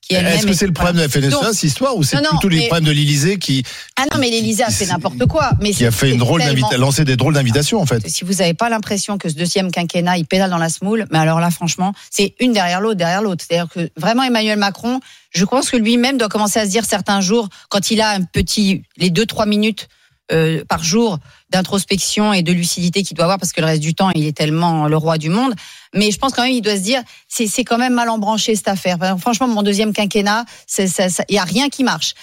qui Est-ce que est- c'est le problème de la FNSEA, Donc- cette histoire, ou c'est Non, non, plutôt les problèmes de l'Élysée qui, Ah non, mais l'Élysée a fait n'importe quoi. Mais qui a fait une drôle tellement- lancé des drôles d'invitations, en fait Si vous n'avez pas l'impression que ce deuxième quinquennat, il pédale dans la smoule, mais alors là, franchement, c'est une derrière l'autre, derrière l'autre. C'est-à-dire que vraiment, Emmanuel Macron, je pense que lui-même doit commencer à se dire certains jours, quand il a un petit, les deux, trois minutes euh, par jour d'introspection et de lucidité qu'il doit avoir, parce que le reste du temps, il est tellement le roi du monde. Mais je pense quand même, il doit se dire, c'est quand même mal embranché cette affaire. Franchement, mon deuxième quinquennat, il y a rien qui marche.